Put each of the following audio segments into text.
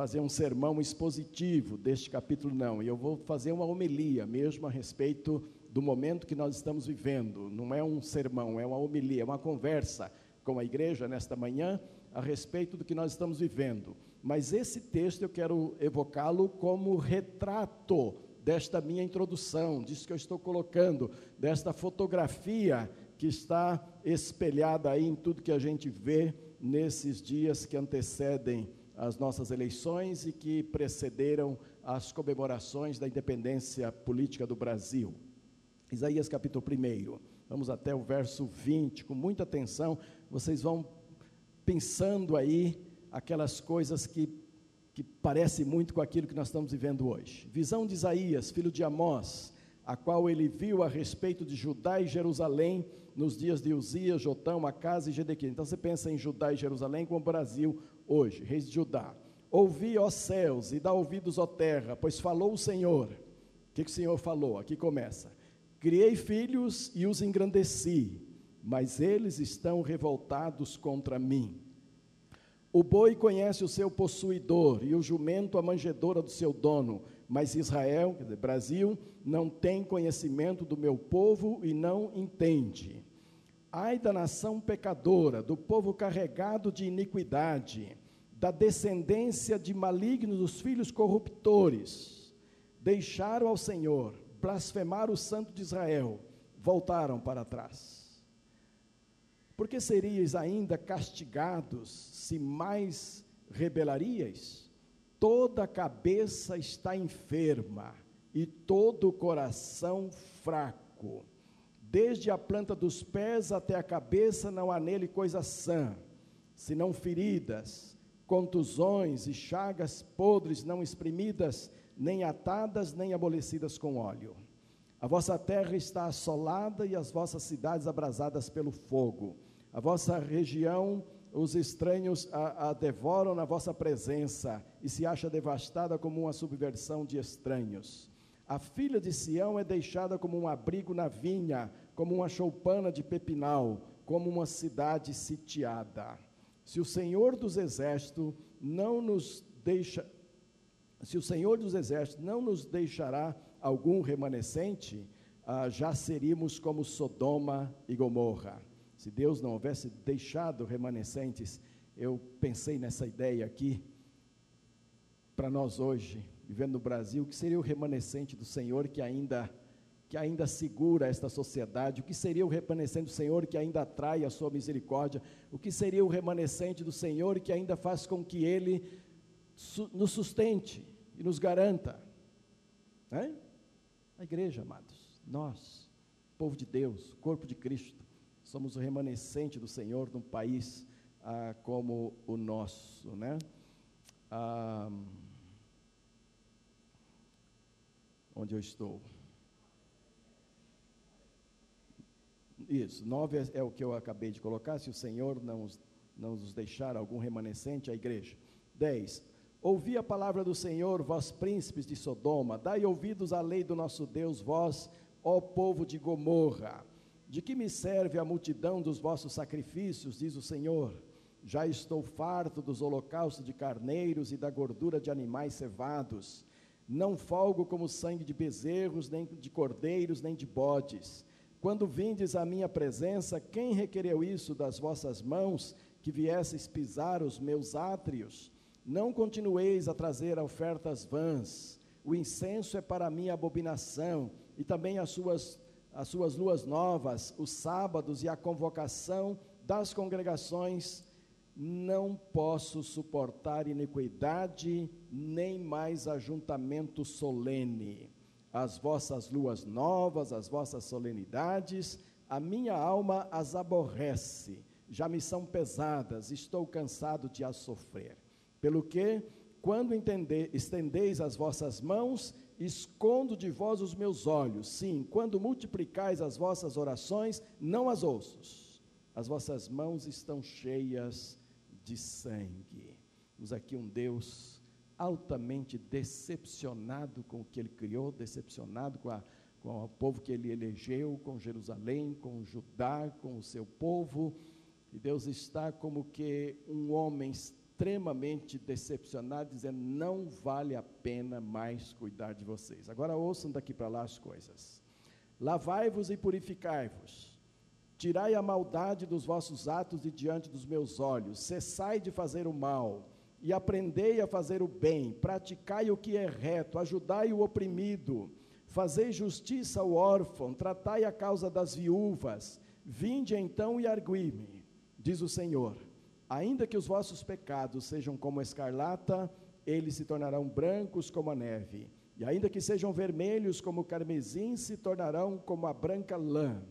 fazer um sermão expositivo deste capítulo, não. E eu vou fazer uma homilia mesmo a respeito do momento que nós estamos vivendo. Não é um sermão, é uma homilia, é uma conversa com a igreja nesta manhã a respeito do que nós estamos vivendo. Mas esse texto eu quero evocá-lo como retrato desta minha introdução, disso que eu estou colocando, desta fotografia que está espelhada aí em tudo que a gente vê nesses dias que antecedem as nossas eleições e que precederam as comemorações da independência política do Brasil. Isaías capítulo 1. Vamos até o verso 20, com muita atenção, vocês vão pensando aí aquelas coisas que, que parecem muito com aquilo que nós estamos vivendo hoje. Visão de Isaías, filho de Amós, a qual ele viu a respeito de Judá e Jerusalém nos dias de Uzias, Jotão, Acas e Gedequias. Então você pensa em Judá e Jerusalém como o Brasil hoje, reis de Judá. Ouvi, ó céus, e dá ouvidos, ó terra, pois falou o Senhor. O que, que o Senhor falou? Aqui começa. Criei filhos e os engrandeci, mas eles estão revoltados contra mim. O boi conhece o seu possuidor e o jumento a manjedora do seu dono, mas Israel, Brasil, não tem conhecimento do meu povo e não entende. Ai da nação pecadora, do povo carregado de iniquidade, da descendência de malignos dos filhos corruptores. Deixaram ao Senhor, blasfemaram o Santo de Israel, voltaram para trás. Porque seríeis ainda castigados se mais rebelarias? Toda a cabeça está enferma e todo o coração fraco. Desde a planta dos pés até a cabeça não há nele coisa sã, senão feridas, contusões e chagas podres não exprimidas, nem atadas, nem amolecidas com óleo. A vossa terra está assolada e as vossas cidades abrasadas pelo fogo a vossa região, os estranhos a, a, devoram na vossa presença e se acha devastada como uma subversão de estranhos. A filha de Sião é deixada como um abrigo na vinha, como uma choupana de pepinal, como uma cidade sitiada. Se o Senhor dos exércitos não nos deixa, se o Senhor dos exércitos não nos deixará algum remanescente, ah, já seríamos como Sodoma e Gomorra. Se Deus não houvesse deixado remanescentes, eu pensei nessa ideia aqui, para nós hoje, vivendo no Brasil, que seria o remanescente do Senhor que ainda que ainda segura esta sociedade, o que seria o remanescente do Senhor que ainda atrai a sua misericórdia, o que seria o remanescente do Senhor que ainda faz com que Ele nos sustente e nos garanta. Né? A igreja, amados, nós, povo de Deus, corpo de Cristo, somos o remanescente do Senhor num país ah, como o nosso, né? Ah, onde eu estou? Isso, nove é, é, o que eu acabei de colocar, se o Senhor não, não nos deixar algum remanescente, a igreja. Dez, ouvi a palavra do Senhor, vós príncipes de Sodoma, dai ouvidos à lei do nosso Deus, vós, ó povo de Gomorra. De que me serve a multidão dos vossos sacrifícios, diz o Senhor? Já estou farto dos holocaustos de carneiros e da gordura de animais cevados. Não folgo como sangue de bezerros, nem de cordeiros, nem de bodes. Quando vindes à minha presença, quem requereu isso das vossas mãos, que viesseis pisar os meus átrios? Não continueis a trazer ofertas vãs. O incenso é para mim abominação, e também as suas as suas luas novas, os sábados e a convocação das congregações, não posso suportar iniquidade, nem mais ajuntamento solene. As vossas luas novas, as vossas solenidades, a minha alma as aborrece, já me são pesadas, estou cansado de as sofrer. Pelo que, quando entender, estendeis as vossas mãos, escondo de vós os meus olhos. Sim, quando multiplicais as vossas orações, não as ouço. As vossas mãos estão cheias de sangue. Temos aqui um Deus altamente decepcionado com o que ele criou, decepcionado com, a, com o povo que ele elegeu, com Jerusalém, com Judá, com o seu povo. E Deus está como que um homem extremamente decepcionado, dizendo: não vale a pena mais cuidar de vocês. Agora ouçam daqui para lá as coisas. Lavai-vos e purificai-vos. Tirai a maldade dos vossos atos de diante dos meus olhos. Cessai de fazer o mal e aprendei a fazer o bem. Praticai o que é reto. Ajudai o oprimido. Fazei justiça ao órfão. Tratai a causa das viúvas. Vinde então e argui-me, diz o Senhor Ainda que os vossos pecados sejam como escarlata, eles se tornarão brancos como a neve. E ainda que sejam vermelhos como o carmesim, se tornarão como a branca lã.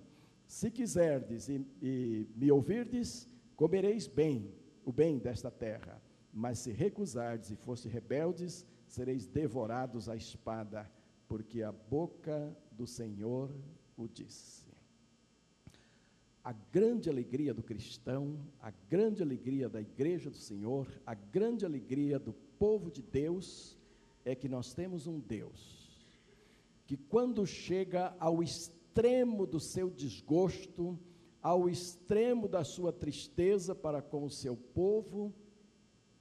Se quiserdes e, e me ouvirdes, comereis bem o bem desta terra. Mas se recusardes e fosse rebeldes, sereis devorados à espada, porque a boca do Senhor o disse. A grande alegria do cristão, a grande alegria da igreja do Senhor, a grande alegria do povo de Deus é que nós temos um Deus que, quando chega ao extremo do seu desgosto, ao extremo da sua tristeza para com o seu povo,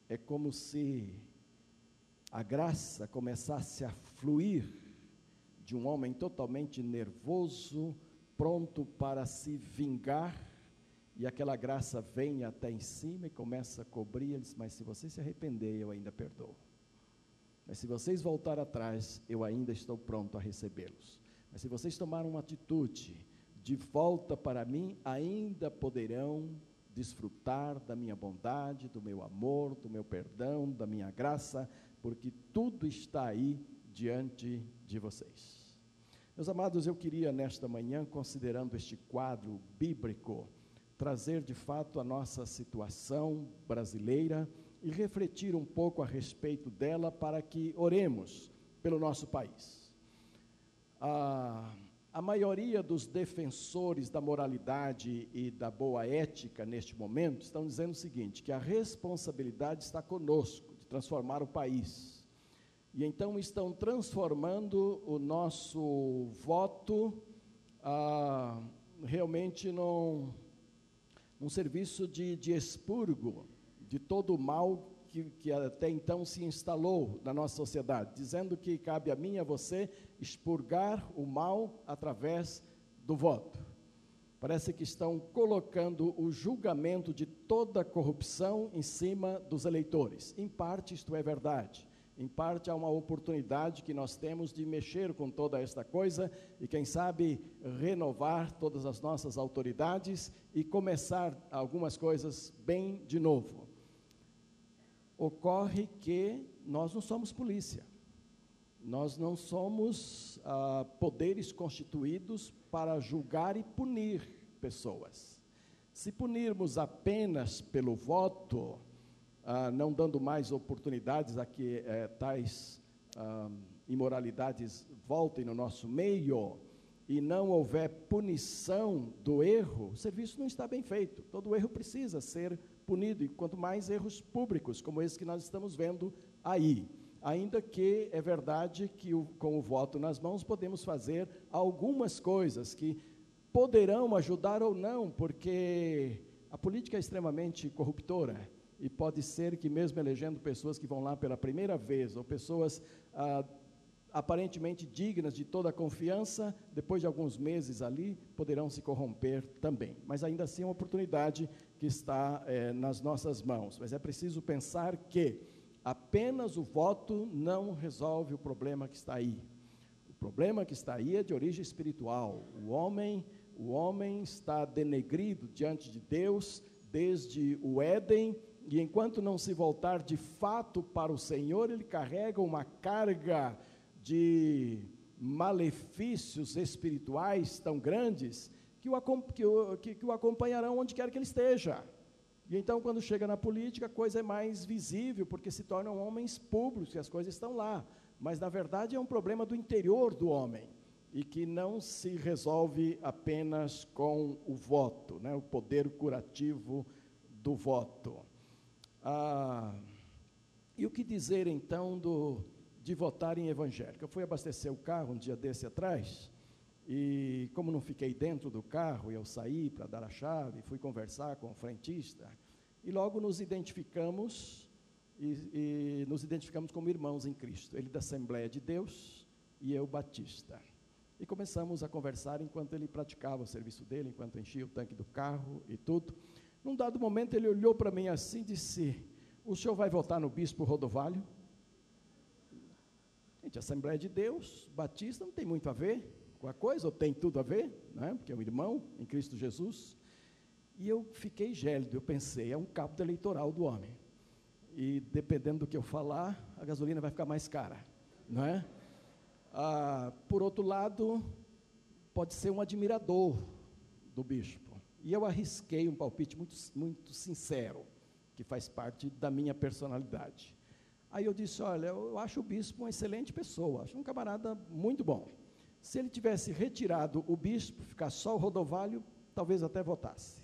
é como se a graça começasse a fluir de um homem totalmente nervoso, pronto para se vingar, e aquela graça vem até em cima e começa a cobrir. Ele Mas se você se arrepender, eu ainda perdoo. Mas se vocês voltar atrás, eu ainda estou pronto a recebê-los. Mas se vocês tomarem uma atitude de volta para mim, ainda poderão desfrutar da minha bondade, do meu amor, do meu perdão, da minha graça, porque tudo está aí diante de vocês. Meus amados, eu queria nesta manhã, considerando este quadro bíblico, trazer de fato a nossa situação brasileira e refletir um pouco a respeito dela para que oremos pelo nosso país. A, a maioria dos defensores da moralidade e da boa ética neste momento estão dizendo o seguinte: que a responsabilidade está conosco de transformar o país. E então estão transformando o nosso voto ah, realmente num, num serviço de, de expurgo de todo o mal que, que, até então se instalou na nossa sociedade, dizendo que cabe a mim e a você expurgar o mal através do voto. Parece que estão colocando o julgamento de toda corrupção em cima dos eleitores. Em parte, isto é verdade. Em parte, há uma oportunidade que nós temos de mexer com toda esta coisa e, quem sabe, renovar todas as nossas autoridades e começar algumas coisas bem de novo. Ocorre que nós não somos polícia, nós não somos ah, poderes constituídos para julgar e punir pessoas. Se punirmos apenas pelo voto, ah, não dando mais oportunidades a que eh, tais ah, imoralidades voltem no nosso meio e não houver punição do erro, o serviço não está bem feito. Todo erro precisa ser punido, e quanto mais erros públicos, como esse que nós estamos vendo aí. Ainda que é verdade que o, com o voto nas mãos podemos fazer algumas coisas que poderão ajudar ou não, porque a política é extremamente corruptora e pode ser que, mesmo elegendo pessoas que vão lá pela primeira vez, ou pessoas ah, aparentemente dignas de toda a confiança, depois de alguns meses ali, poderão se corromper também. Mas ainda assim é uma oportunidade que está eh, nas nossas mãos. Mas é preciso pensar que apenas o voto não resolve o problema que está aí. O problema que está aí é de origem espiritual. O homem, o homem está denegrido diante de Deus desde o Éden e enquanto não se voltar de fato para o Senhor, ele carrega uma carga de malefícios espirituais tão grandes que o, que, o, que, que o acompanharão onde quer que ele esteja. E então, quando chega na política, a coisa é mais visível, porque se tornam homens públicos, e as coisas estão lá. Mas, na verdade, é um problema do interior do homem, e que não se resolve apenas com o voto, né, o poder curativo do voto. Ah, e o que dizer então do, de votar em evangélico? Eu fui abastecer o carro um dia desse atrás, e como não fiquei dentro do carro, eu saí para dar a chave, fui conversar com o frentista, e logo nos identificamos e, e nos identificamos como irmãos em Cristo. Ele da Assembleia de Deus e eu Batista. E começamos a conversar enquanto ele praticava o serviço dele, enquanto enchia o tanque do carro e tudo. Num dado momento ele olhou para mim assim e disse: O senhor vai votar no bispo Rodovalho? Gente, Assembleia de Deus, Batista, não tem muito a ver com a coisa, ou tem tudo a ver, né? porque é um irmão em Cristo Jesus. E eu fiquei gélido, eu pensei, é um capto eleitoral do homem. E dependendo do que eu falar, a gasolina vai ficar mais cara, não é? Ah, por outro lado, pode ser um admirador do bispo. E eu arrisquei um palpite muito, muito sincero, que faz parte da minha personalidade. Aí eu disse: Olha, eu acho o bispo uma excelente pessoa, acho um camarada muito bom. Se ele tivesse retirado o bispo, ficar só o rodovalho, talvez até votasse.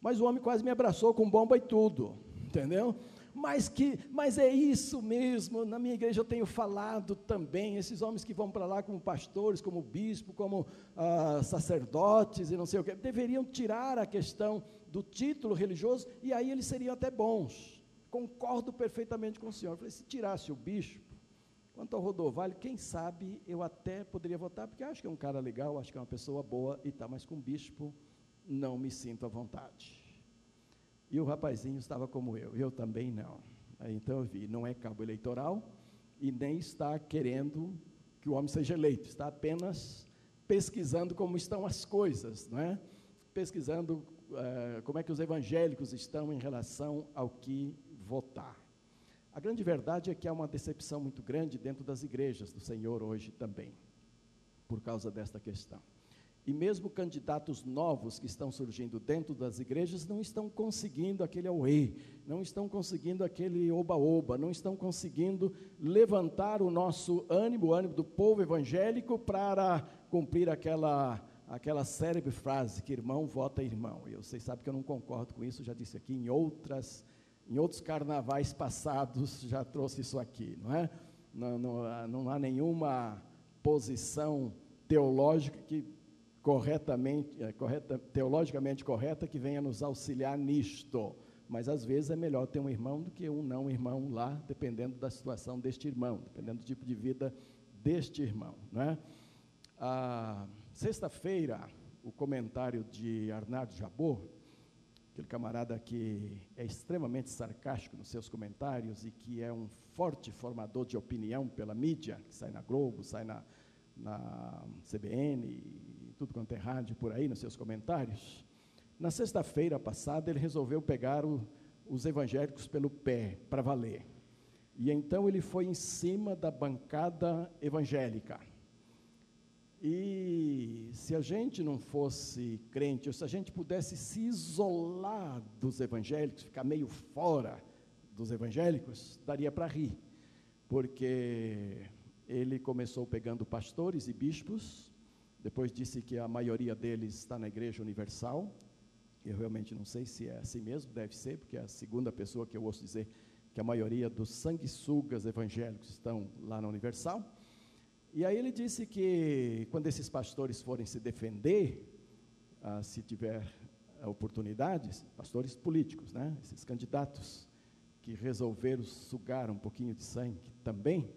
Mas o homem quase me abraçou com bomba e tudo, entendeu? mas que, mas é isso mesmo. Na minha igreja eu tenho falado também. Esses homens que vão para lá como pastores, como bispo, como ah, sacerdotes e não sei o que, deveriam tirar a questão do título religioso e aí eles seriam até bons. Concordo perfeitamente com o senhor. Eu falei, se tirasse o bispo, quanto ao Rodovalho, quem sabe eu até poderia votar, porque acho que é um cara legal, acho que é uma pessoa boa e tal, mas com bispo não me sinto à vontade. E o rapazinho estava como eu, eu também não. Então eu vi, não é cabo eleitoral e nem está querendo que o homem seja eleito, está apenas pesquisando como estão as coisas, não é? pesquisando uh, como é que os evangélicos estão em relação ao que votar. A grande verdade é que há uma decepção muito grande dentro das igrejas do Senhor hoje também, por causa desta questão. E mesmo candidatos novos que estão surgindo dentro das igrejas não estão conseguindo aquele away, não estão conseguindo aquele oba-oba, não estão conseguindo levantar o nosso ânimo, o ânimo do povo evangélico para cumprir aquela aquela célebre frase que irmão vota irmão. E vocês sabem que eu não concordo com isso, já disse aqui em outras em outros carnavais passados já trouxe isso aqui, não é? Não, não, não há nenhuma posição teológica que corretamente, é, correta, teologicamente correta que venha nos auxiliar nisto. Mas às vezes é melhor ter um irmão do que um não irmão lá, dependendo da situação deste irmão, dependendo do tipo de vida deste irmão. Né? Sexta-feira, o comentário de Arnaldo Jabor, aquele camarada que é extremamente sarcástico nos seus comentários e que é um forte formador de opinião pela mídia, que sai na Globo, sai na, na CBN tudo quanto é rádio por aí, nos seus comentários. Na sexta-feira passada, ele resolveu pegar o, os evangélicos pelo pé, para valer. E então ele foi em cima da bancada evangélica. E se a gente não fosse crente, ou se a gente pudesse se isolar dos evangélicos, ficar meio fora dos evangélicos, daria para rir. Porque ele começou pegando pastores e bispos depois disse que a maioria deles está na Igreja Universal. Eu realmente não sei se é assim mesmo, deve ser, porque é a segunda pessoa que eu ouço dizer que a maioria dos sanguessugas evangélicos estão lá na Universal. E aí ele disse que quando esses pastores forem se defender, ah, se tiver oportunidades, pastores políticos, né, esses candidatos que resolveram sugar um pouquinho de sangue também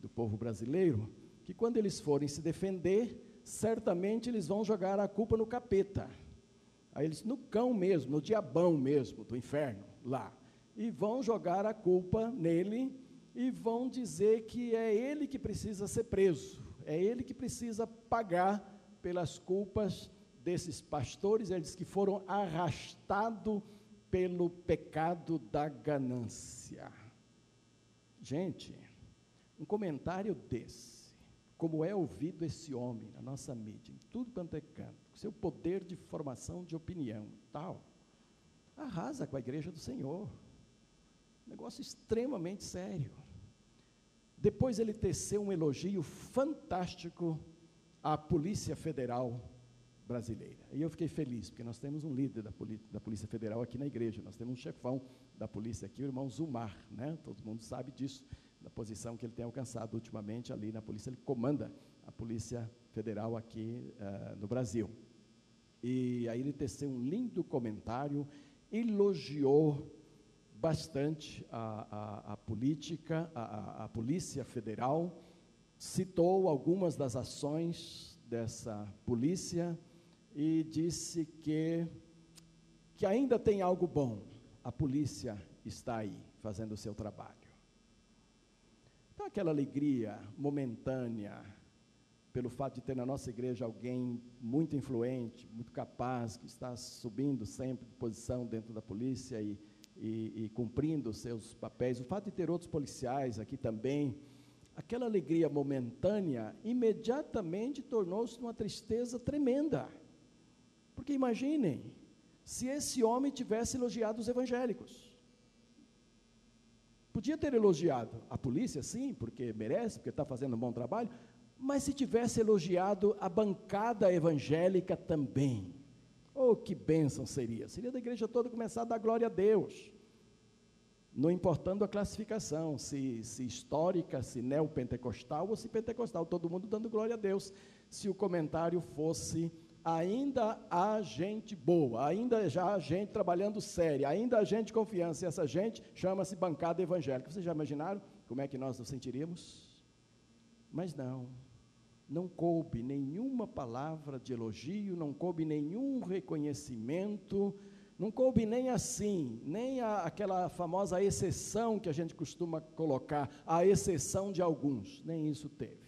do povo brasileiro, que quando eles forem se defender, certamente eles vão jogar a culpa no capeta. Aí eles, no cão mesmo, no diabão mesmo, do inferno, lá. E vão jogar a culpa nele e vão dizer que é ele que precisa ser preso, é ele que precisa pagar pelas culpas desses pastores, eles que foram arrastados pelo pecado da ganância. Gente, um comentário desse como é ouvido esse homem na nossa mídia, em tudo quanto é canto, seu poder de formação de opinião tal, arrasa com a igreja do Senhor. Negócio extremamente sério. Depois ele teceu um elogio fantástico à Polícia Federal brasileira. E eu fiquei feliz, porque nós temos um líder da, da Polícia Federal aqui na igreja, nós temos um chefão da polícia aqui, o irmão Zumar, né? todo mundo sabe disso da posição que ele tem alcançado ultimamente ali na polícia. Ele comanda a Polícia Federal aqui uh, no Brasil. E aí ele teceu um lindo comentário, elogiou bastante a, a, a política, a, a Polícia Federal, citou algumas das ações dessa polícia e disse que, que ainda tem algo bom. A polícia está aí, fazendo o seu trabalho. Então, aquela alegria momentânea, pelo fato de ter na nossa igreja alguém muito influente, muito capaz, que está subindo sempre de posição dentro da polícia e, e, e cumprindo seus papéis, o fato de ter outros policiais aqui também, aquela alegria momentânea imediatamente tornou-se uma tristeza tremenda. Porque imaginem, se esse homem tivesse elogiado os evangélicos. Podia ter elogiado a polícia, sim, porque merece, porque está fazendo um bom trabalho, mas se tivesse elogiado a bancada evangélica também. Oh, que bênção seria! Seria da igreja toda começar a dar glória a Deus. Não importando a classificação, se, se histórica, se neopentecostal ou se pentecostal, todo mundo dando glória a Deus. Se o comentário fosse ainda há gente boa, ainda já há gente trabalhando séria, ainda há gente de confiança, e essa gente chama-se bancada evangélica. Vocês já imaginaram como é que nós nos sentiríamos? Mas não, não coube nenhuma palavra de elogio, não coube nenhum reconhecimento, não coube nem assim, nem a, aquela famosa exceção que a gente costuma colocar, a exceção de alguns, nem isso teve.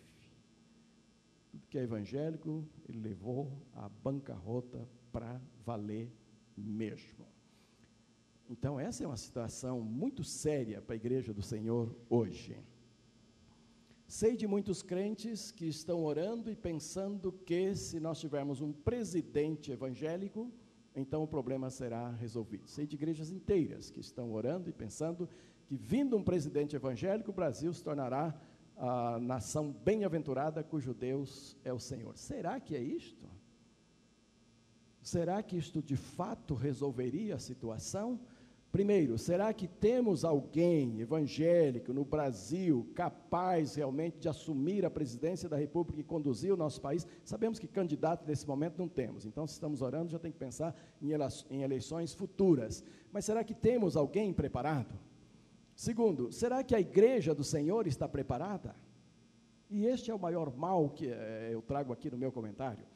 Tudo que é evangélico, ele levou a bancarrota para valer mesmo. Então, essa é uma situação muito séria para a igreja do Senhor hoje. Sei de muitos crentes que estão orando e pensando que se nós tivermos um presidente evangélico, então o problema será resolvido. Sei de igrejas inteiras que estão orando e pensando que, vindo um presidente evangélico, o Brasil se tornará a nação bem-aventurada cujo Deus é o Senhor. Será que é isto? Será que isto de fato resolveria a situação? Primeiro, será que temos alguém evangélico no Brasil capaz realmente de assumir a presidência da República e conduzir o nosso país? Sabemos que candidato nesse momento não temos, então, se estamos orando, já tem que pensar em eleições futuras. Mas será que temos alguém preparado? Segundo, será que a igreja do Senhor está preparada? E este é o maior mal que é, eu trago aqui no meu comentário.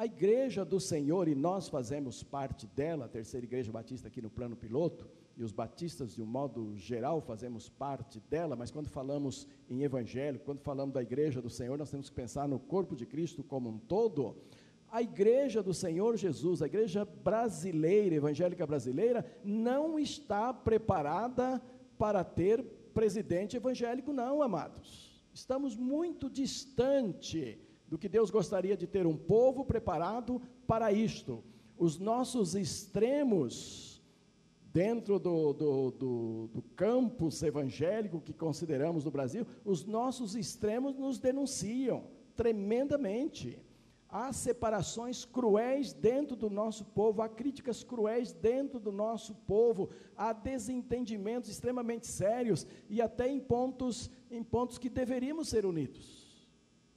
A igreja do Senhor, e nós fazemos parte dela, a terceira igreja batista aqui no plano piloto, e os batistas, de um modo geral, fazemos parte dela, mas quando falamos em evangelho, quando falamos da igreja do Senhor, nós temos que pensar no corpo de Cristo como um todo. A igreja do Senhor Jesus, a igreja brasileira, evangélica brasileira, não está preparada para ter presidente evangélico, não, amados. Estamos muito distante do que Deus gostaria de ter um povo preparado para isto. Os nossos extremos, dentro do, do, do, do campus evangélico que consideramos no Brasil, os nossos extremos nos denunciam tremendamente. Há separações cruéis dentro do nosso povo, há críticas cruéis dentro do nosso povo, há desentendimentos extremamente sérios e até em pontos, em pontos que deveríamos ser unidos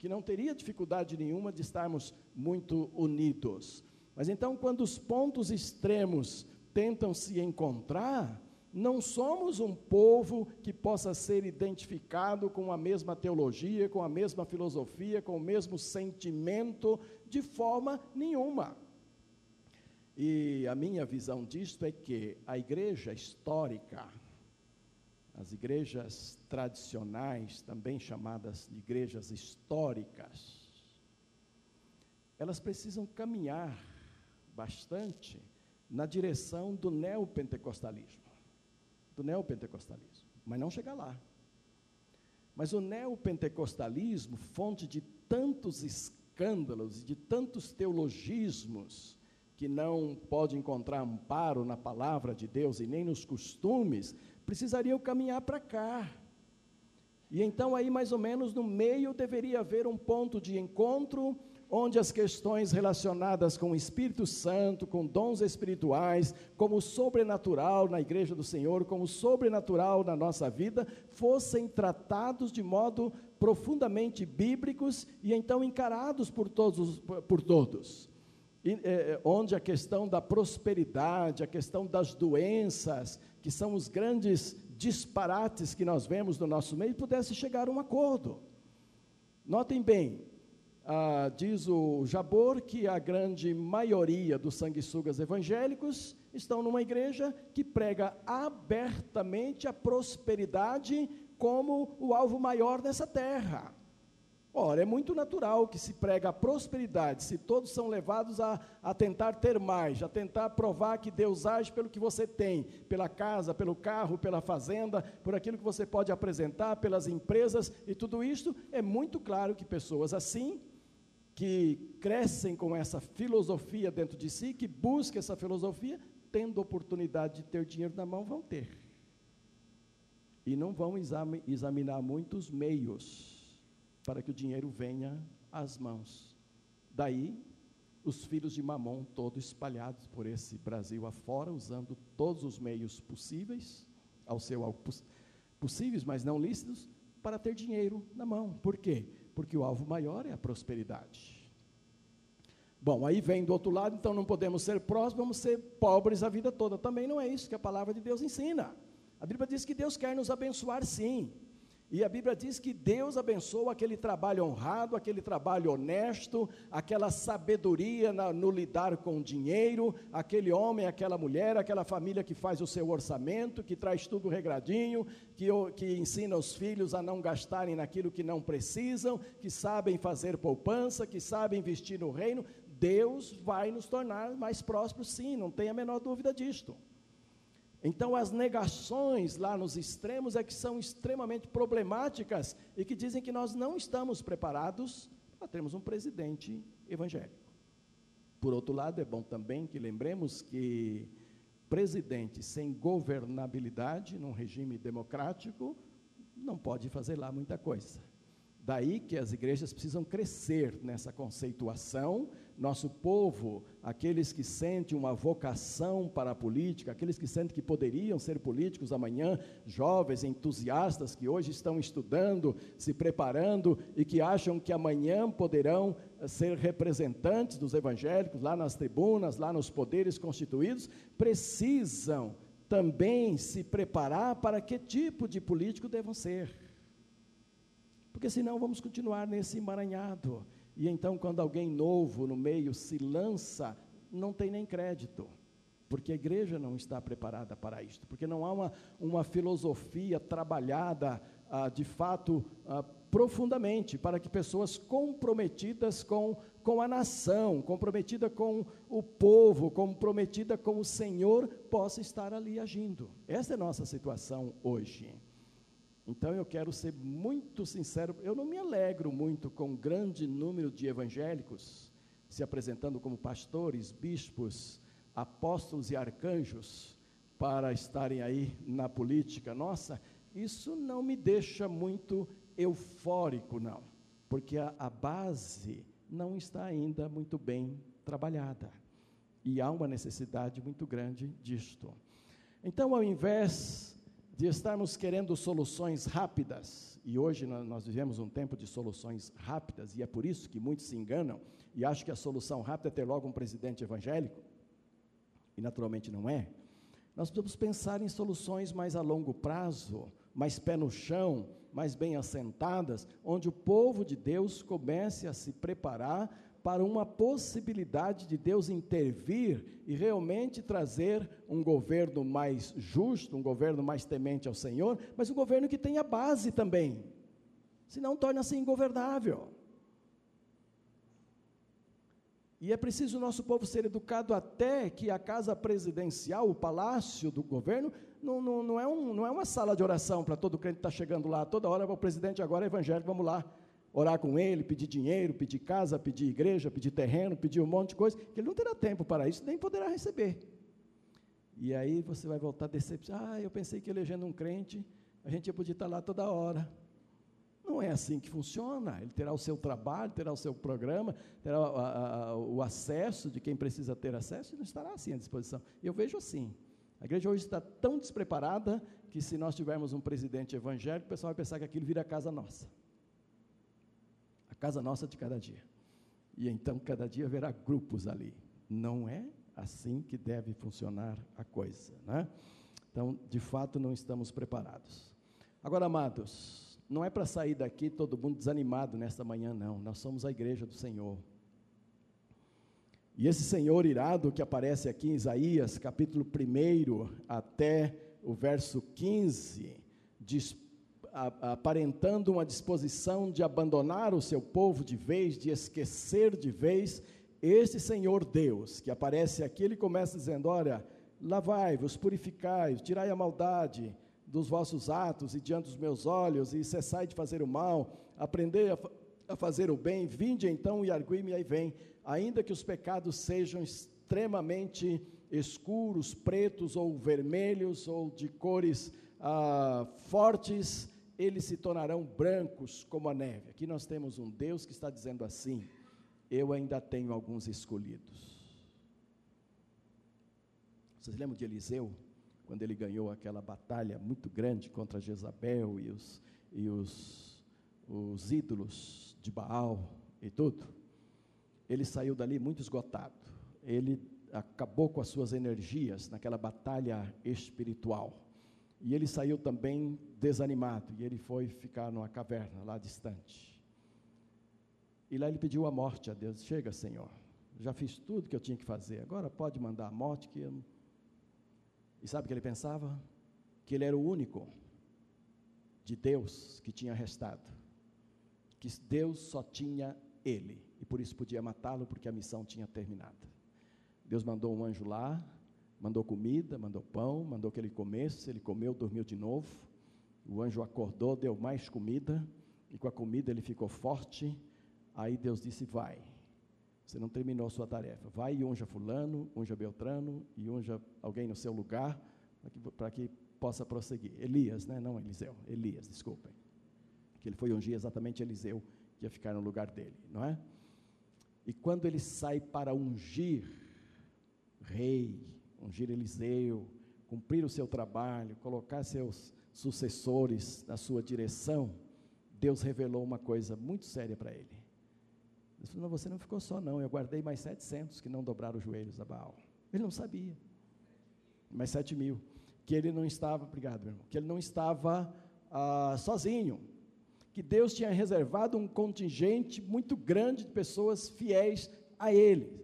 que não teria dificuldade nenhuma de estarmos muito unidos. Mas então, quando os pontos extremos tentam se encontrar, não somos um povo que possa ser identificado com a mesma teologia, com a mesma filosofia, com o mesmo sentimento, de forma nenhuma. E a minha visão disto é que a igreja histórica, as igrejas tradicionais, também chamadas de igrejas históricas, elas precisam caminhar bastante na direção do neopentecostalismo. Do neopentecostalismo, mas não chegar lá. Mas o neopentecostalismo, fonte de tantos escândalos e de tantos teologismos, que não pode encontrar amparo na palavra de Deus e nem nos costumes, precisariam caminhar para cá. E então, aí, mais ou menos no meio, deveria haver um ponto de encontro, onde as questões relacionadas com o Espírito Santo, com dons espirituais, como o sobrenatural na igreja do Senhor, como o sobrenatural na nossa vida, fossem tratados de modo profundamente bíblicos e então encarados por todos. Por todos. E, é, onde a questão da prosperidade, a questão das doenças, que são os grandes disparates que nós vemos no nosso meio, pudesse chegar a um acordo. Notem bem, ah, diz o Jabor que a grande maioria dos sanguessugas evangélicos estão numa igreja que prega abertamente a prosperidade como o alvo maior dessa terra. Ora, é muito natural que se prega a prosperidade, se todos são levados a, a tentar ter mais, a tentar provar que Deus age pelo que você tem, pela casa, pelo carro, pela fazenda, por aquilo que você pode apresentar, pelas empresas e tudo isto, é muito claro que pessoas assim, que crescem com essa filosofia dentro de si, que buscam essa filosofia, tendo oportunidade de ter dinheiro na mão, vão ter. E não vão examinar muitos meios para que o dinheiro venha às mãos. Daí, os filhos de Mamon todos espalhados por esse Brasil afora, usando todos os meios possíveis, ao seu possíveis, mas não lícitos, para ter dinheiro na mão. Por quê? Porque o alvo maior é a prosperidade. Bom, aí vem do outro lado, então não podemos ser próximos, vamos ser pobres a vida toda. Também não é isso que a palavra de Deus ensina. A Bíblia diz que Deus quer nos abençoar sim, e a Bíblia diz que Deus abençoa aquele trabalho honrado, aquele trabalho honesto, aquela sabedoria na, no lidar com o dinheiro, aquele homem, aquela mulher, aquela família que faz o seu orçamento, que traz tudo regradinho, que, que ensina os filhos a não gastarem naquilo que não precisam, que sabem fazer poupança, que sabem investir no reino. Deus vai nos tornar mais prósperos, sim, não tenha a menor dúvida disto. Então, as negações lá nos extremos é que são extremamente problemáticas e que dizem que nós não estamos preparados para termos um presidente evangélico. Por outro lado, é bom também que lembremos que presidente sem governabilidade num regime democrático não pode fazer lá muita coisa. Daí que as igrejas precisam crescer nessa conceituação. Nosso povo, aqueles que sentem uma vocação para a política, aqueles que sentem que poderiam ser políticos amanhã, jovens entusiastas que hoje estão estudando, se preparando e que acham que amanhã poderão eh, ser representantes dos evangélicos lá nas tribunas, lá nos poderes constituídos, precisam também se preparar para que tipo de político devam ser porque senão vamos continuar nesse emaranhado. E então, quando alguém novo no meio se lança, não tem nem crédito, porque a igreja não está preparada para isto, porque não há uma, uma filosofia trabalhada ah, de fato ah, profundamente para que pessoas comprometidas com, com a nação, comprometida com o povo, comprometida com o Senhor, possa estar ali agindo. Essa é a nossa situação hoje. Então eu quero ser muito sincero, eu não me alegro muito com o grande número de evangélicos se apresentando como pastores, bispos, apóstolos e arcanjos para estarem aí na política. Nossa, isso não me deixa muito eufórico, não, porque a, a base não está ainda muito bem trabalhada e há uma necessidade muito grande disto. Então, ao invés de estarmos querendo soluções rápidas, e hoje nós vivemos um tempo de soluções rápidas, e é por isso que muitos se enganam e acham que a solução rápida é ter logo um presidente evangélico, e naturalmente não é. Nós precisamos pensar em soluções mais a longo prazo, mais pé no chão, mais bem assentadas, onde o povo de Deus comece a se preparar para uma possibilidade de Deus intervir e realmente trazer um governo mais justo, um governo mais temente ao Senhor, mas um governo que tenha base também, senão torna-se ingovernável. E é preciso o nosso povo ser educado até que a casa presidencial, o palácio do governo, não, não, não, é, um, não é uma sala de oração para todo crente que está chegando lá, toda hora o presidente agora é evangélico, vamos lá orar com ele, pedir dinheiro, pedir casa, pedir igreja, pedir terreno, pedir um monte de coisa, que ele não terá tempo para isso, nem poderá receber. E aí você vai voltar decepcionado. Ah, eu pensei que elegendo um crente, a gente ia poder estar lá toda hora. Não é assim que funciona. Ele terá o seu trabalho, terá o seu programa, terá a, a, o acesso de quem precisa ter acesso e não estará assim à disposição. Eu vejo assim. A igreja hoje está tão despreparada que se nós tivermos um presidente evangélico, o pessoal vai pensar que aquilo vira casa nossa casa nossa de cada dia. E então cada dia haverá grupos ali. Não é assim que deve funcionar a coisa, né? Então, de fato, não estamos preparados. Agora, amados, não é para sair daqui todo mundo desanimado nesta manhã, não. Nós somos a igreja do Senhor. E esse Senhor irado que aparece aqui em Isaías, capítulo 1 até o verso 15, diz, aparentando uma disposição de abandonar o seu povo de vez, de esquecer de vez, este Senhor Deus, que aparece aqui, ele começa dizendo: Olha, Lavai-vos, purificai, tirai a maldade dos vossos atos e diante dos meus olhos, e cessai de fazer o mal, aprendei a, a fazer o bem, vinde então e argui-me aí vem, ainda que os pecados sejam extremamente escuros, pretos ou vermelhos, ou de cores ah, fortes, eles se tornarão brancos como a neve. Aqui nós temos um Deus que está dizendo assim: Eu ainda tenho alguns escolhidos. Vocês lembram de Eliseu? Quando ele ganhou aquela batalha muito grande contra Jezabel e os, e os, os ídolos de Baal e tudo? Ele saiu dali muito esgotado. Ele acabou com as suas energias naquela batalha espiritual. E ele saiu também desanimado. E ele foi ficar numa caverna lá distante. E lá ele pediu a morte a Deus: Chega, Senhor, já fiz tudo que eu tinha que fazer. Agora pode mandar a morte, que eu e sabe o que ele pensava? Que ele era o único de Deus que tinha restado. Que Deus só tinha ele. E por isso podia matá-lo, porque a missão tinha terminado. Deus mandou um anjo lá, mandou comida, mandou pão, mandou que ele comesse. Ele comeu, dormiu de novo. O anjo acordou, deu mais comida. E com a comida ele ficou forte. Aí Deus disse: Vai, você não terminou a sua tarefa. Vai e unja fulano, unja Beltrano e unja alguém no seu lugar para que, que, possa prosseguir. Elias, né? não Eliseu, Elias, desculpem. Que ele foi ungir exatamente Eliseu, que ia ficar no lugar dele, não é? E quando ele sai para ungir rei, ungir Eliseu, cumprir o seu trabalho, colocar seus sucessores na sua direção, Deus revelou uma coisa muito séria para ele. Ele falou: Não, você não ficou só, não. Eu guardei mais 700 que não dobraram os joelhos a Baal. Ele não sabia. Mais 7 mil. Que ele não estava, obrigado, meu irmão, que ele não estava ah, sozinho. Que Deus tinha reservado um contingente muito grande de pessoas fiéis a Ele.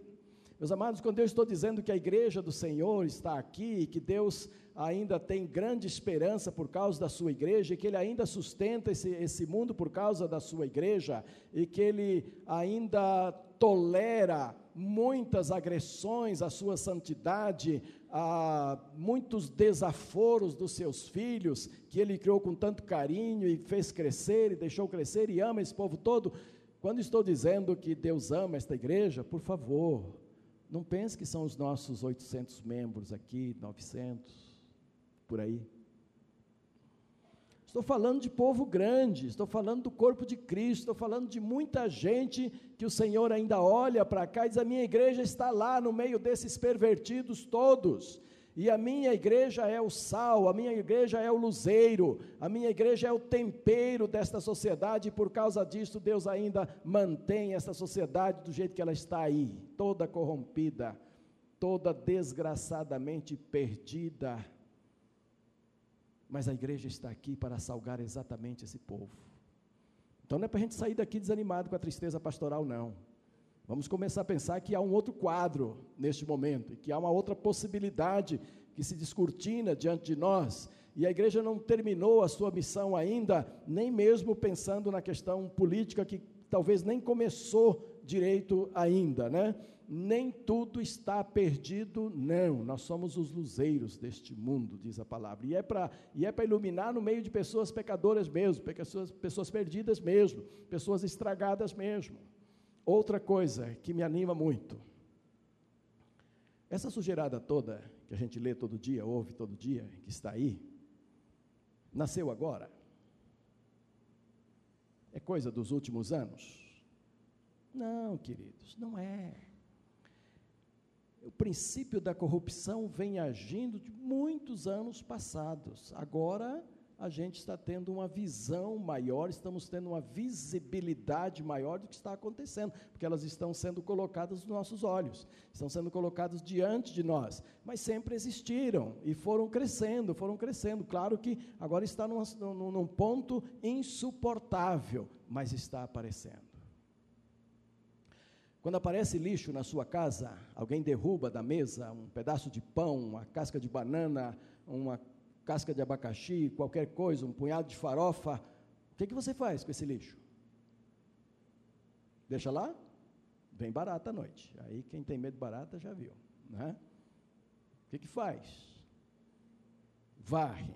Meus amados, quando eu estou dizendo que a igreja do Senhor está aqui, que Deus ainda tem grande esperança por causa da sua igreja, e que Ele ainda sustenta esse, esse mundo por causa da sua igreja, e que Ele ainda tolera muitas agressões à sua santidade, a muitos desaforos dos seus filhos, que Ele criou com tanto carinho e fez crescer, e deixou crescer, e ama esse povo todo. Quando estou dizendo que Deus ama esta igreja, por favor, não pense que são os nossos 800 membros aqui, 900 por aí. Estou falando de povo grande, estou falando do corpo de Cristo, estou falando de muita gente que o Senhor ainda olha para cá e diz: a minha igreja está lá no meio desses pervertidos todos. E a minha igreja é o sal, a minha igreja é o luzeiro, a minha igreja é o tempero desta sociedade, e por causa disso Deus ainda mantém essa sociedade do jeito que ela está aí, toda corrompida, toda desgraçadamente perdida mas a igreja está aqui para salgar exatamente esse povo. Então não é para a gente sair daqui desanimado com a tristeza pastoral, não. Vamos começar a pensar que há um outro quadro neste momento, que há uma outra possibilidade que se descortina diante de nós, e a igreja não terminou a sua missão ainda, nem mesmo pensando na questão política que talvez nem começou direito ainda, né? nem tudo está perdido, não. Nós somos os luzeiros deste mundo, diz a palavra. E é para é iluminar no meio de pessoas pecadoras mesmo, pessoas, pessoas perdidas mesmo, pessoas estragadas mesmo. Outra coisa que me anima muito. Essa sujeirada toda que a gente lê todo dia, ouve todo dia, que está aí, nasceu agora? É coisa dos últimos anos? Não, queridos, não é o princípio da corrupção vem agindo de muitos anos passados. Agora, a gente está tendo uma visão maior, estamos tendo uma visibilidade maior do que está acontecendo, porque elas estão sendo colocadas nos nossos olhos, estão sendo colocadas diante de nós, mas sempre existiram e foram crescendo, foram crescendo. Claro que agora está num, num, num ponto insuportável, mas está aparecendo. Quando aparece lixo na sua casa, alguém derruba da mesa um pedaço de pão, uma casca de banana, uma casca de abacaxi, qualquer coisa, um punhado de farofa, o que, que você faz com esse lixo? Deixa lá? Vem barata à noite. Aí quem tem medo de barata já viu, né? O que, que faz? Varre.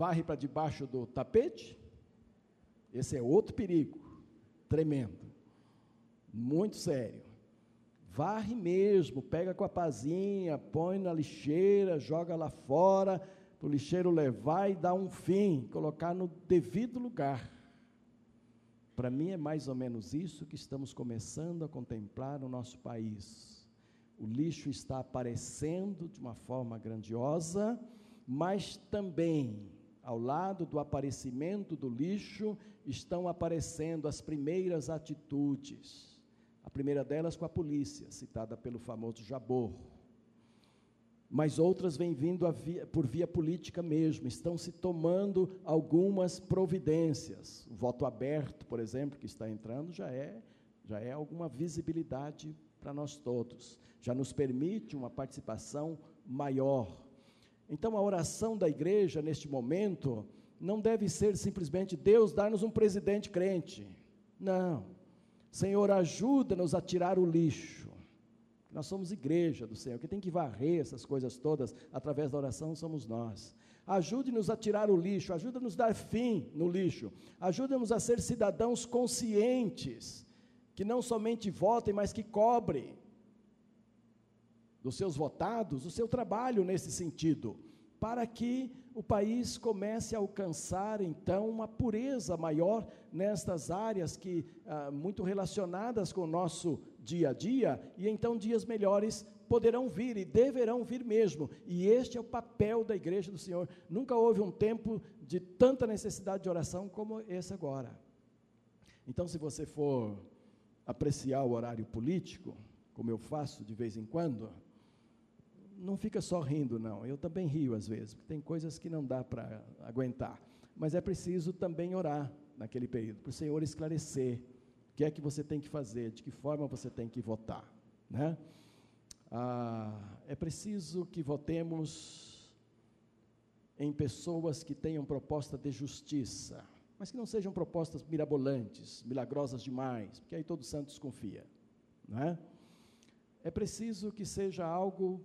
Varre para debaixo do tapete. Esse é outro perigo, tremendo, muito sério. Varre mesmo, pega com a pazinha, põe na lixeira, joga lá fora, para o lixeiro levar e dar um fim, colocar no devido lugar. Para mim é mais ou menos isso que estamos começando a contemplar no nosso país. O lixo está aparecendo de uma forma grandiosa, mas também, ao lado do aparecimento do lixo, estão aparecendo as primeiras atitudes. A primeira delas com a polícia, citada pelo famoso Jabor mas outras vêm vindo via, por via política mesmo, estão se tomando algumas providências. O voto aberto, por exemplo, que está entrando, já é, já é alguma visibilidade para nós todos, já nos permite uma participação maior. Então, a oração da igreja neste momento não deve ser simplesmente Deus dar-nos um presidente crente. Não. Senhor, ajuda-nos a tirar o lixo nós somos igreja do Senhor, que tem que varrer essas coisas todas através da oração somos nós. Ajude-nos a tirar o lixo, ajuda-nos a dar fim no lixo, ajuda-nos a ser cidadãos conscientes, que não somente votem, mas que cobrem dos seus votados o seu trabalho nesse sentido, para que o país comece a alcançar então uma pureza maior nestas áreas que ah, muito relacionadas com o nosso dia a dia, e então dias melhores poderão vir e deverão vir mesmo. E este é o papel da igreja do Senhor. Nunca houve um tempo de tanta necessidade de oração como esse agora. Então, se você for apreciar o horário político, como eu faço de vez em quando, não fica só rindo, não. Eu também rio às vezes, porque tem coisas que não dá para aguentar. Mas é preciso também orar naquele período, para o Senhor esclarecer que é que você tem que fazer, de que forma você tem que votar. Né? Ah, é preciso que votemos em pessoas que tenham proposta de justiça, mas que não sejam propostas mirabolantes, milagrosas demais, porque aí todo santo desconfia. Né? É preciso que seja algo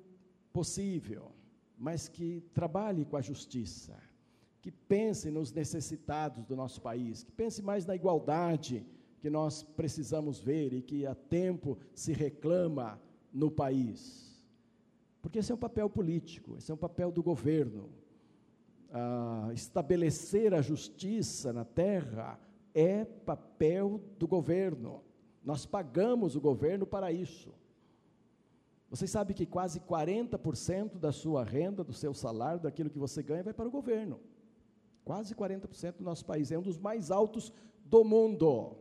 possível, mas que trabalhe com a justiça, que pense nos necessitados do nosso país, que pense mais na igualdade que nós precisamos ver e que há tempo se reclama no país. Porque esse é um papel político, esse é um papel do governo. Ah, estabelecer a justiça na terra é papel do governo. Nós pagamos o governo para isso. Vocês sabem que quase 40% da sua renda, do seu salário, daquilo que você ganha, vai para o governo. Quase 40% do nosso país. É um dos mais altos do mundo.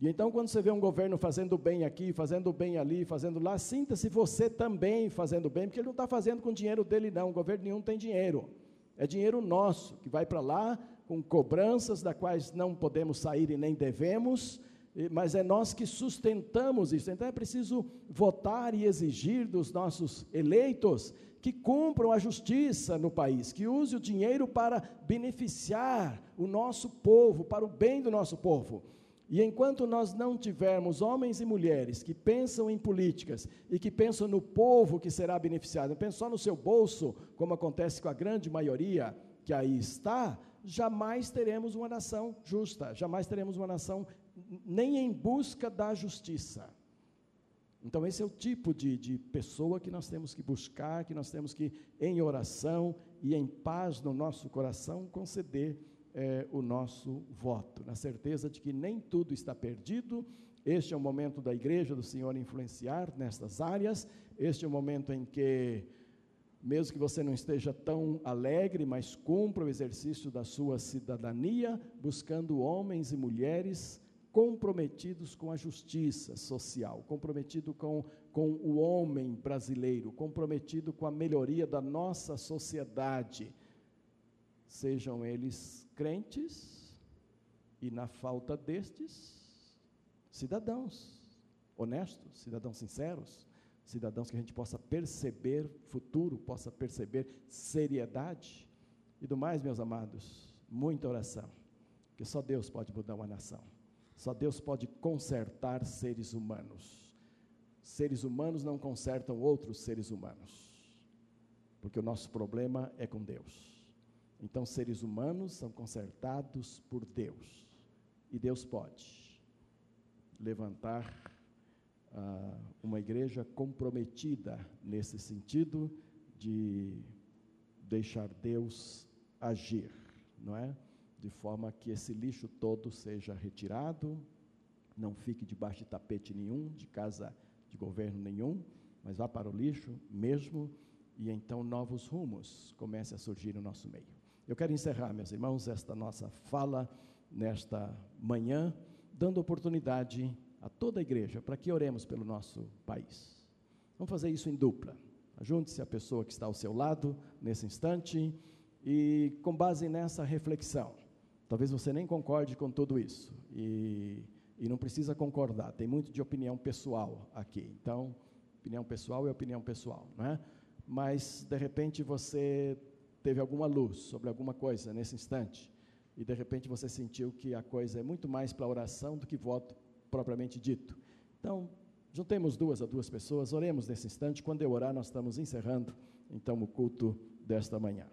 E então, quando você vê um governo fazendo bem aqui, fazendo bem ali, fazendo lá, sinta-se você também fazendo bem, porque ele não está fazendo com dinheiro dele, não. O governo nenhum tem dinheiro. É dinheiro nosso, que vai para lá com cobranças da quais não podemos sair e nem devemos, mas é nós que sustentamos isso. Então é preciso votar e exigir dos nossos eleitos que cumpram a justiça no país, que use o dinheiro para beneficiar o nosso povo, para o bem do nosso povo. E enquanto nós não tivermos homens e mulheres que pensam em políticas e que pensam no povo que será beneficiado, não pensam só no seu bolso, como acontece com a grande maioria que aí está, jamais teremos uma nação justa, jamais teremos uma nação nem em busca da justiça. Então, esse é o tipo de, de pessoa que nós temos que buscar, que nós temos que, em oração e em paz no nosso coração, conceder é, o nosso voto, na certeza de que nem tudo está perdido. Este é o momento da igreja do Senhor influenciar nestas áreas. Este é o momento em que mesmo que você não esteja tão alegre, mas cumpra o exercício da sua cidadania, buscando homens e mulheres comprometidos com a justiça social, comprometido com, com o homem brasileiro, comprometido com a melhoria da nossa sociedade, sejam eles crentes e, na falta destes, cidadãos honestos, cidadãos sinceros, cidadãos que a gente possa perceber futuro, possa perceber seriedade. E do mais, meus amados, muita oração, que só Deus pode mudar uma nação, só Deus pode consertar seres humanos. Seres humanos não consertam outros seres humanos, porque o nosso problema é com Deus. Então, seres humanos são consertados por Deus, e Deus pode levantar ah, uma igreja comprometida nesse sentido de deixar Deus agir, não é? De forma que esse lixo todo seja retirado, não fique debaixo de tapete nenhum, de casa de governo nenhum, mas vá para o lixo mesmo e então novos rumos comecem a surgir no nosso meio. Eu quero encerrar, meus irmãos, esta nossa fala nesta manhã, dando oportunidade a toda a igreja para que oremos pelo nosso país. Vamos fazer isso em dupla. Junte-se a pessoa que está ao seu lado nesse instante e, com base nessa reflexão, talvez você nem concorde com tudo isso e, e não precisa concordar, tem muito de opinião pessoal aqui. Então, opinião pessoal é opinião pessoal, não é? Mas, de repente, você teve alguma luz sobre alguma coisa nesse instante e, de repente, você sentiu que a coisa é muito mais para oração do que voto propriamente dito. Então, juntemos duas a duas pessoas, oremos nesse instante. Quando eu orar, nós estamos encerrando então o culto desta manhã.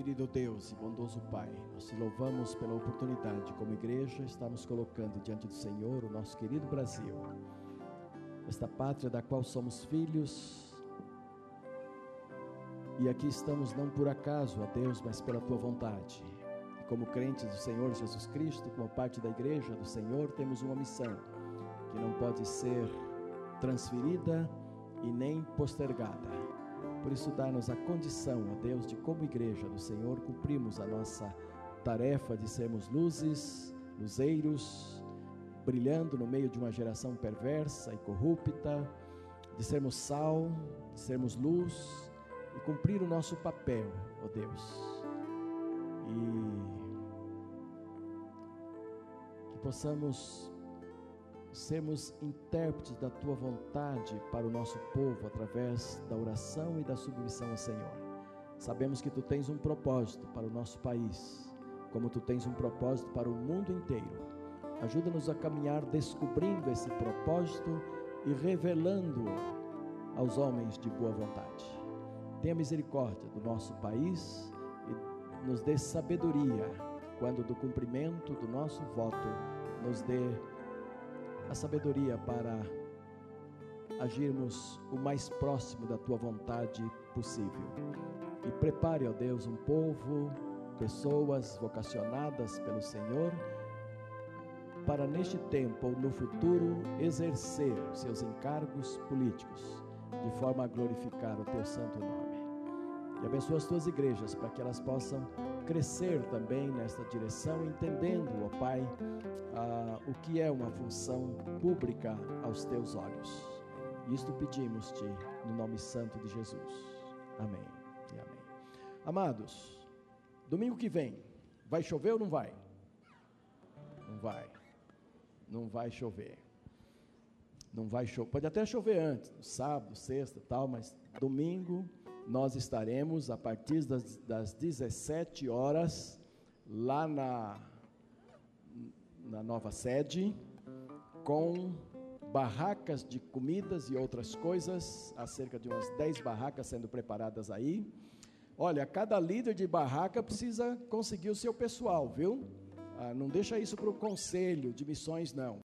Querido Deus e bondoso Pai, nós te louvamos pela oportunidade, como igreja, estamos colocando diante do Senhor o nosso querido Brasil, esta pátria da qual somos filhos, e aqui estamos não por acaso, ó Deus, mas pela tua vontade. E como crentes do Senhor Jesus Cristo, como parte da igreja do Senhor, temos uma missão que não pode ser transferida e nem postergada por isso, dá-nos a condição, ó Deus, de como igreja do Senhor cumprimos a nossa tarefa de sermos luzes, luzeiros, brilhando no meio de uma geração perversa e corrupta, de sermos sal, de sermos luz e cumprir o nosso papel, ó Deus. E que possamos sermos intérpretes da tua vontade para o nosso povo através da oração e da submissão ao Senhor. Sabemos que tu tens um propósito para o nosso país, como tu tens um propósito para o mundo inteiro. Ajuda-nos a caminhar descobrindo esse propósito e revelando aos homens de boa vontade. Tenha misericórdia do nosso país e nos dê sabedoria quando do cumprimento do nosso voto nos dê a sabedoria para agirmos o mais próximo da tua vontade possível. E prepare, ó Deus, um povo, pessoas vocacionadas pelo Senhor, para neste tempo ou no futuro exercer seus encargos políticos, de forma a glorificar o teu santo nome. E abençoa as tuas igrejas para que elas possam crescer também nesta direção, entendendo, ó Pai, ah, o que é uma função pública aos teus olhos. Isto pedimos-te no nome santo de Jesus. Amém e amém. Amados, domingo que vem, vai chover ou não vai? Não vai. Não vai chover. Não vai chover. Pode até chover antes, sábado, sexta, tal, mas domingo nós estaremos a partir das, das 17 horas lá na, na nova sede com barracas de comidas e outras coisas, há cerca de umas 10 barracas sendo preparadas aí. Olha, cada líder de barraca precisa conseguir o seu pessoal, viu? Ah, não deixa isso para o conselho de missões, não.